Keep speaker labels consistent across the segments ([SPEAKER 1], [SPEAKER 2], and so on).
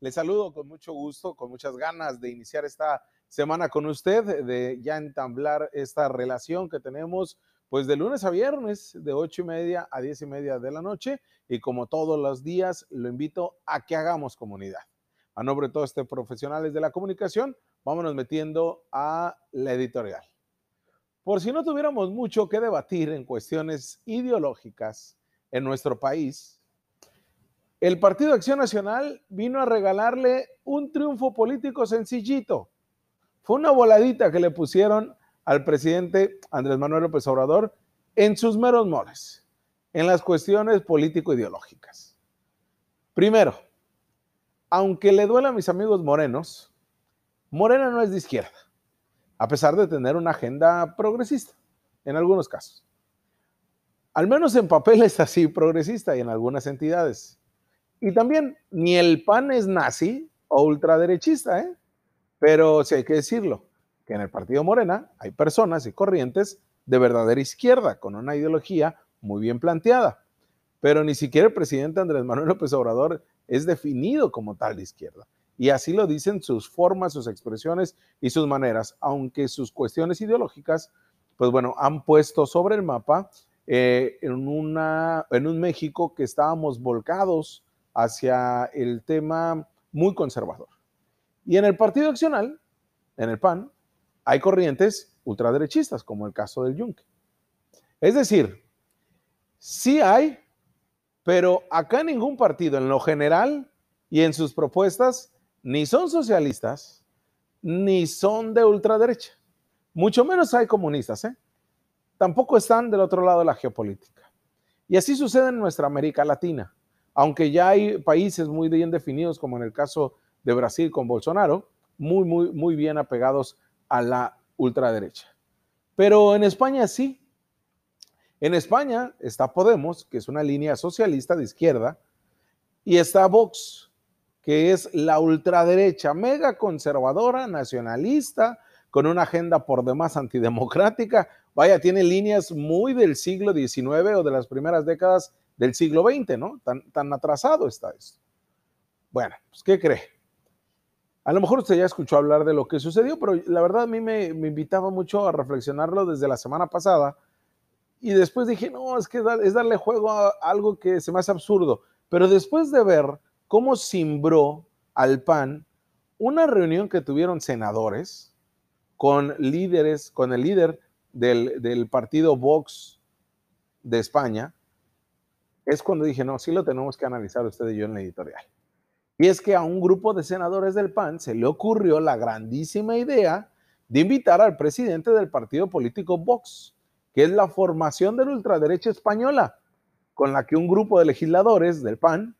[SPEAKER 1] Les saludo con mucho gusto, con muchas ganas de iniciar esta semana con usted, de ya entablar esta relación que tenemos pues de lunes a viernes, de ocho y media a diez y media de la noche. Y como todos los días, lo invito a que hagamos comunidad. A nombre de todos estos profesionales de la comunicación, vámonos metiendo a la editorial. Por si no tuviéramos mucho que debatir en cuestiones ideológicas en nuestro país, el Partido Acción Nacional vino a regalarle un triunfo político sencillito. Fue una voladita que le pusieron al presidente Andrés Manuel López Obrador en sus meros mores, en las cuestiones político-ideológicas. Primero, aunque le duela a mis amigos morenos, Morena no es de izquierda, a pesar de tener una agenda progresista, en algunos casos. Al menos en papel es así progresista y en algunas entidades. Y también ni el PAN es nazi o ultraderechista, ¿eh? pero sí hay que decirlo, que en el partido Morena hay personas y corrientes de verdadera izquierda, con una ideología muy bien planteada. Pero ni siquiera el presidente Andrés Manuel López Obrador es definido como tal de izquierda. Y así lo dicen sus formas, sus expresiones y sus maneras, aunque sus cuestiones ideológicas, pues bueno, han puesto sobre el mapa eh, en, una, en un México que estábamos volcados hacia el tema muy conservador. Y en el Partido Accional, en el PAN, hay corrientes ultraderechistas, como el caso del Yunque. Es decir, sí hay, pero acá ningún partido en lo general y en sus propuestas ni son socialistas, ni son de ultraderecha. Mucho menos hay comunistas, ¿eh? Tampoco están del otro lado de la geopolítica. Y así sucede en nuestra América Latina. Aunque ya hay países muy bien definidos, como en el caso de Brasil con Bolsonaro, muy, muy, muy bien apegados a la ultraderecha. Pero en España sí. En España está Podemos, que es una línea socialista de izquierda, y está Vox, que es la ultraderecha, mega conservadora, nacionalista, con una agenda por demás antidemocrática. Vaya, tiene líneas muy del siglo XIX o de las primeras décadas del siglo XX, ¿no? Tan, tan atrasado está esto. Bueno, pues, ¿qué cree? A lo mejor usted ya escuchó hablar de lo que sucedió, pero la verdad a mí me, invitaba mucho a reflexionarlo desde la semana pasada. Y después dije, no, es que es darle juego a algo que se me hace absurdo. Pero después de ver cómo cimbró al PAN una reunión que tuvieron senadores con líderes, con el líder del, del partido Vox de España, es cuando dije, no, sí lo tenemos que analizar usted y yo en la editorial. Y es que a un grupo de senadores del PAN se le ocurrió la grandísima idea de invitar al presidente del partido político Vox, que es la formación de la ultraderecha española, con la que un grupo de legisladores del PAN,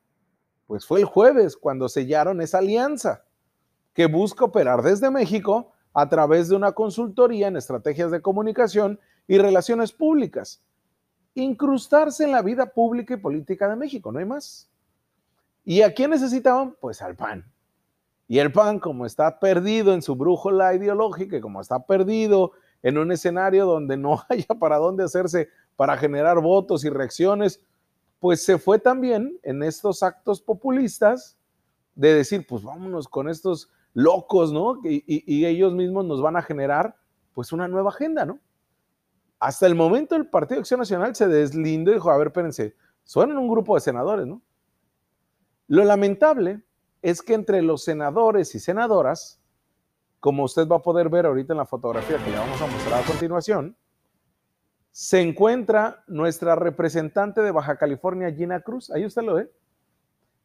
[SPEAKER 1] pues fue el jueves cuando sellaron esa alianza, que busca operar desde México a través de una consultoría en estrategias de comunicación y relaciones públicas, incrustarse en la vida pública y política de México, no hay más. ¿Y a quién necesitaban? Pues al PAN. Y el PAN, como está perdido en su brújula ideológica y como está perdido en un escenario donde no haya para dónde hacerse para generar votos y reacciones, pues se fue también en estos actos populistas de decir, pues vámonos con estos locos, ¿no? Y, y, ellos mismos nos van a generar pues una nueva agenda, ¿no? Hasta el momento el Partido Acción Nacional se deslindó y dijo, a ver, espérense, son un grupo de senadores, ¿no? Lo lamentable es que entre los senadores y senadoras, como usted va a poder ver ahorita en la fotografía que le vamos a mostrar a continuación, se encuentra nuestra representante de Baja California, Gina Cruz. Ahí usted lo ve.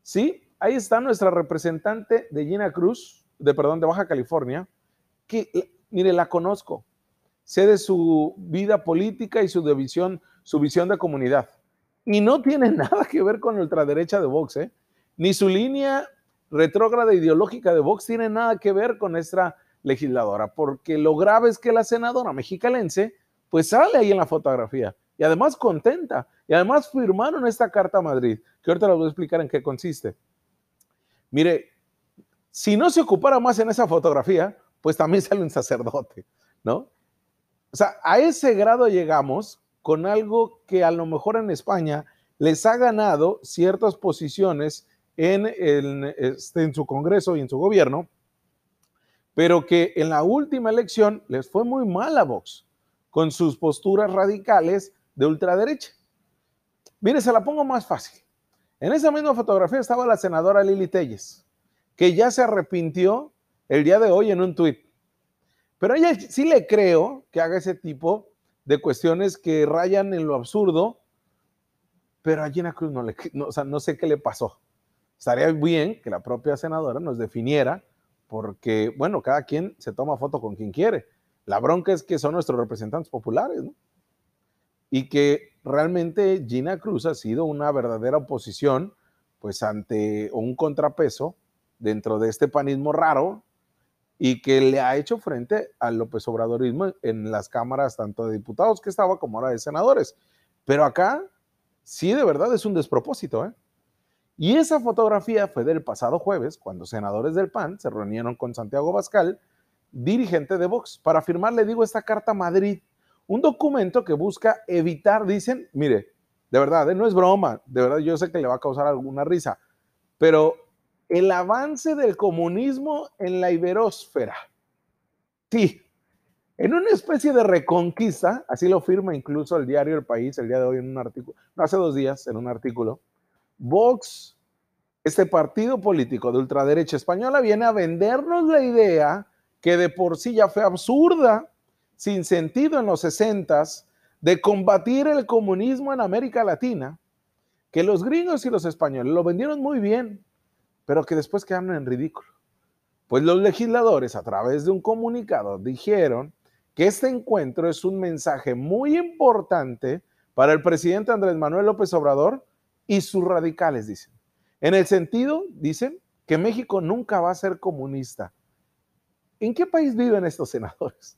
[SPEAKER 1] Sí, ahí está nuestra representante de Gina Cruz, de perdón, de Baja California, que mire, la conozco. Sé su vida política y su visión, su visión de comunidad. Y no tiene nada que ver con la ultraderecha de Vox, ¿eh? ni su línea retrógrada ideológica de Vox tiene nada que ver con nuestra legisladora, porque lo grave es que la senadora mexicalense pues sale ahí en la fotografía y además contenta y además firmaron esta carta a Madrid, que ahorita les voy a explicar en qué consiste. Mire, si no se ocupara más en esa fotografía, pues también sale un sacerdote, ¿no? O sea, a ese grado llegamos con algo que a lo mejor en España les ha ganado ciertas posiciones en, este, en su Congreso y en su gobierno, pero que en la última elección les fue muy mal a Vox con sus posturas radicales de ultraderecha. Mire, se la pongo más fácil. En esa misma fotografía estaba la senadora Lili Telles, que ya se arrepintió el día de hoy en un tuit. Pero ella sí le creo que haga ese tipo de cuestiones que rayan en lo absurdo, pero a Gina Cruz no le, no, o sea, no sé qué le pasó. Estaría bien que la propia senadora nos definiera, porque, bueno, cada quien se toma foto con quien quiere. La bronca es que son nuestros representantes populares, ¿no? Y que realmente Gina Cruz ha sido una verdadera oposición, pues ante un contrapeso dentro de este panismo raro y que le ha hecho frente al López Obradorismo en las cámaras tanto de diputados que estaba como ahora de senadores. Pero acá sí de verdad es un despropósito. ¿eh? Y esa fotografía fue del pasado jueves, cuando senadores del PAN se reunieron con Santiago Bascal, dirigente de Vox, para firmar, le digo, esta carta a Madrid, un documento que busca evitar, dicen, mire, de verdad, ¿eh? no es broma, de verdad yo sé que le va a causar alguna risa, pero el avance del comunismo en la iberósfera. Sí, en una especie de reconquista, así lo firma incluso el diario El País el día de hoy en un artículo, no hace dos días en un artículo, Vox, este partido político de ultraderecha española, viene a vendernos la idea que de por sí ya fue absurda, sin sentido en los sesentas, de combatir el comunismo en América Latina, que los gringos y los españoles lo vendieron muy bien, pero que después quedaron en ridículo. Pues los legisladores, a través de un comunicado, dijeron que este encuentro es un mensaje muy importante para el presidente Andrés Manuel López Obrador y sus radicales, dicen. En el sentido, dicen, que México nunca va a ser comunista. ¿En qué país viven estos senadores?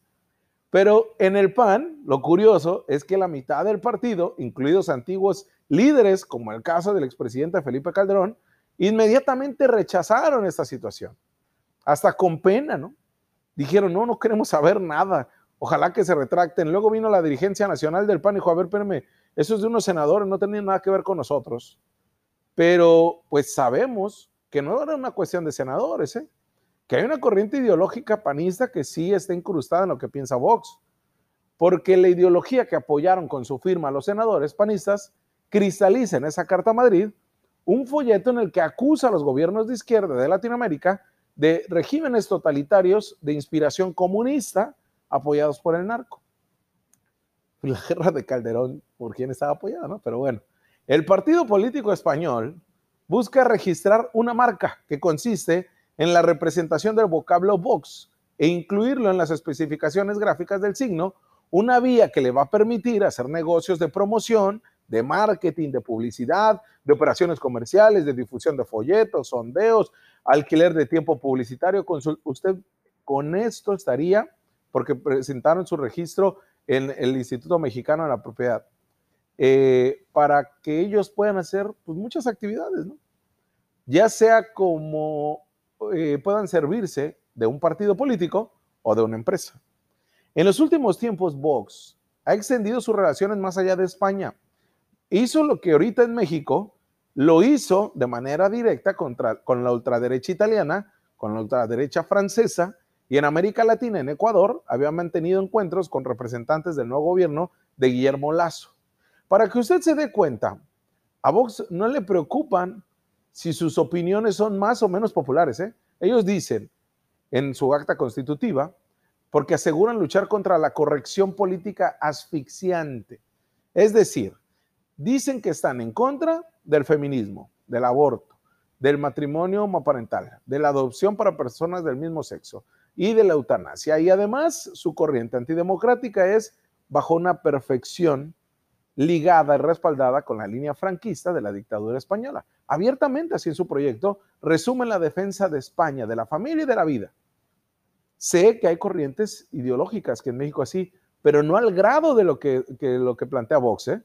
[SPEAKER 1] Pero en el PAN, lo curioso es que la mitad del partido, incluidos antiguos líderes, como el caso del expresidente Felipe Calderón, inmediatamente rechazaron esta situación, hasta con pena, ¿no? Dijeron, no, no queremos saber nada, ojalá que se retracten. Luego vino la dirigencia nacional del PAN y dijo, a ver, espérame, eso es de unos senadores, no tenía nada que ver con nosotros. Pero pues sabemos que no era una cuestión de senadores, ¿eh? que hay una corriente ideológica panista que sí está incrustada en lo que piensa Vox, porque la ideología que apoyaron con su firma los senadores panistas cristaliza en esa Carta Madrid un folleto en el que acusa a los gobiernos de izquierda de Latinoamérica de regímenes totalitarios de inspiración comunista apoyados por el narco. La guerra de Calderón, por quién estaba apoyada, ¿no? Pero bueno, el partido político español busca registrar una marca que consiste en la representación del vocablo Vox e incluirlo en las especificaciones gráficas del signo, una vía que le va a permitir hacer negocios de promoción de marketing, de publicidad, de operaciones comerciales, de difusión de folletos, sondeos, alquiler de tiempo publicitario. Usted con esto estaría, porque presentaron su registro en el Instituto Mexicano de la Propiedad, eh, para que ellos puedan hacer pues, muchas actividades, ya sea como eh, puedan servirse de un partido político o de una empresa. En los últimos tiempos, Vox ha extendido sus relaciones más allá de España hizo lo que ahorita en México lo hizo de manera directa contra, con la ultraderecha italiana, con la ultraderecha francesa, y en América Latina, en Ecuador, había mantenido encuentros con representantes del nuevo gobierno de Guillermo Lazo. Para que usted se dé cuenta, a Vox no le preocupan si sus opiniones son más o menos populares. ¿eh? Ellos dicen en su acta constitutiva, porque aseguran luchar contra la corrección política asfixiante. Es decir, dicen que están en contra del feminismo, del aborto, del matrimonio homoparental, de la adopción para personas del mismo sexo y de la eutanasia. Y además su corriente antidemocrática es bajo una perfección ligada y respaldada con la línea franquista de la dictadura española. Abiertamente, así en su proyecto, resumen la defensa de España, de la familia y de la vida. Sé que hay corrientes ideológicas que en México así, pero no al grado de lo que, lo que plantea Vox. ¿eh?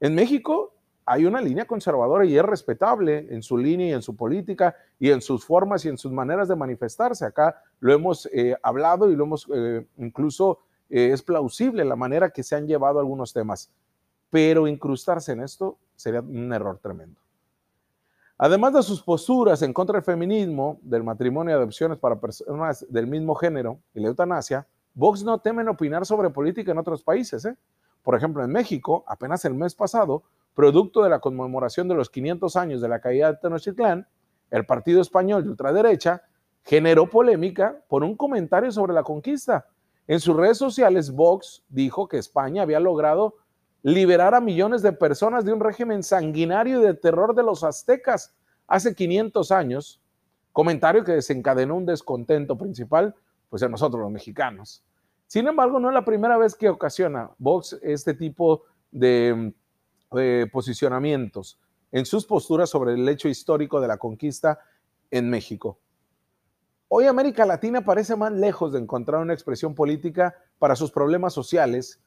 [SPEAKER 1] En México hay una línea conservadora y es respetable en su línea y en su política y en sus formas y en sus maneras de manifestarse. Acá lo hemos eh, hablado y lo hemos eh, incluso eh, es plausible la manera que se han llevado algunos temas, pero incrustarse en esto sería un error tremendo. Además de sus posturas en contra del feminismo, del matrimonio y adopciones para personas del mismo género y la eutanasia, Vox no temen opinar sobre política en otros países. ¿eh? Por ejemplo, en México, apenas el mes pasado, producto de la conmemoración de los 500 años de la caída de Tenochtitlán, el partido español de ultraderecha generó polémica por un comentario sobre la conquista. En sus redes sociales, Vox dijo que España había logrado liberar a millones de personas de un régimen sanguinario y de terror de los aztecas hace 500 años, comentario que desencadenó un descontento principal, pues en nosotros los mexicanos. Sin embargo, no es la primera vez que ocasiona Vox este tipo de, posicionamientos en sus posturas sobre el hecho histórico de la conquista en México. Hoy América Latina parece más lejos de encontrar una expresión política para sus problemas sociales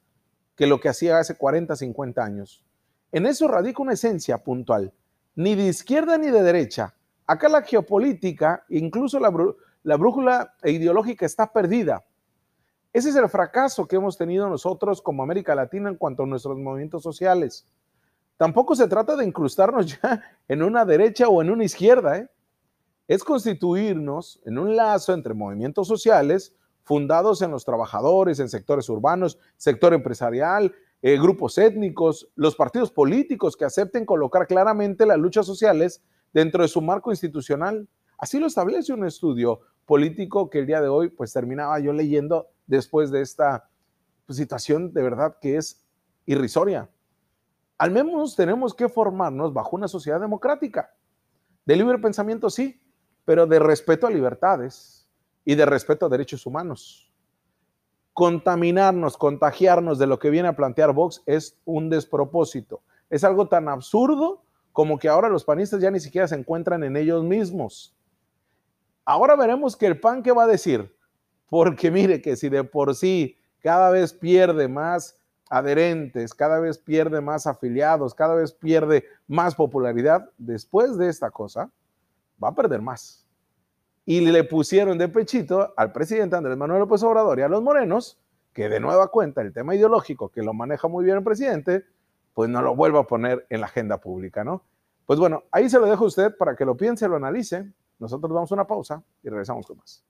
[SPEAKER 1] que lo que hacía hace 40, 50 años. En eso radica una esencia puntual, ni de izquierda ni de derecha. Acá la geopolítica, incluso la brújula ideológica está perdida. Ese es el fracaso que hemos tenido nosotros como América Latina en cuanto a nuestros movimientos sociales. Tampoco se trata de incrustarnos ya en una derecha o en una izquierda, ¿eh? es constituirnos en un lazo entre movimientos sociales fundados en los trabajadores, en sectores urbanos, sector empresarial, eh, grupos étnicos, los partidos políticos que acepten colocar claramente las luchas sociales dentro de su marco institucional. Así lo establece un estudio político que el día de hoy pues terminaba yo leyendo después de esta pues, situación de verdad que es irrisoria. Al menos tenemos que formarnos bajo una sociedad democrática. De libre pensamiento sí, pero de respeto a libertades, y de respeto a derechos humanos. Contaminarnos, contagiarnos de lo que viene a plantear Vox es un despropósito. Es algo tan absurdo como que ahora los panistas ya ni siquiera se encuentran en ellos mismos. Ahora veremos que el PAN qué va a decir, porque mire que si de por sí cada vez pierde más adherentes, cada vez pierde más afiliados, cada vez pierde más popularidad, después de esta cosa, va a perder más y le pusieron de pechito al presidente Andrés Manuel López Obrador y a los morenos, que de nueva cuenta el tema ideológico, que lo maneja muy bien el presidente, pues no lo vuelva a poner en la agenda pública, ¿no? Pues bueno, ahí se lo dejo a usted para que lo piense, lo analice. Nosotros damos una pausa y regresamos con más.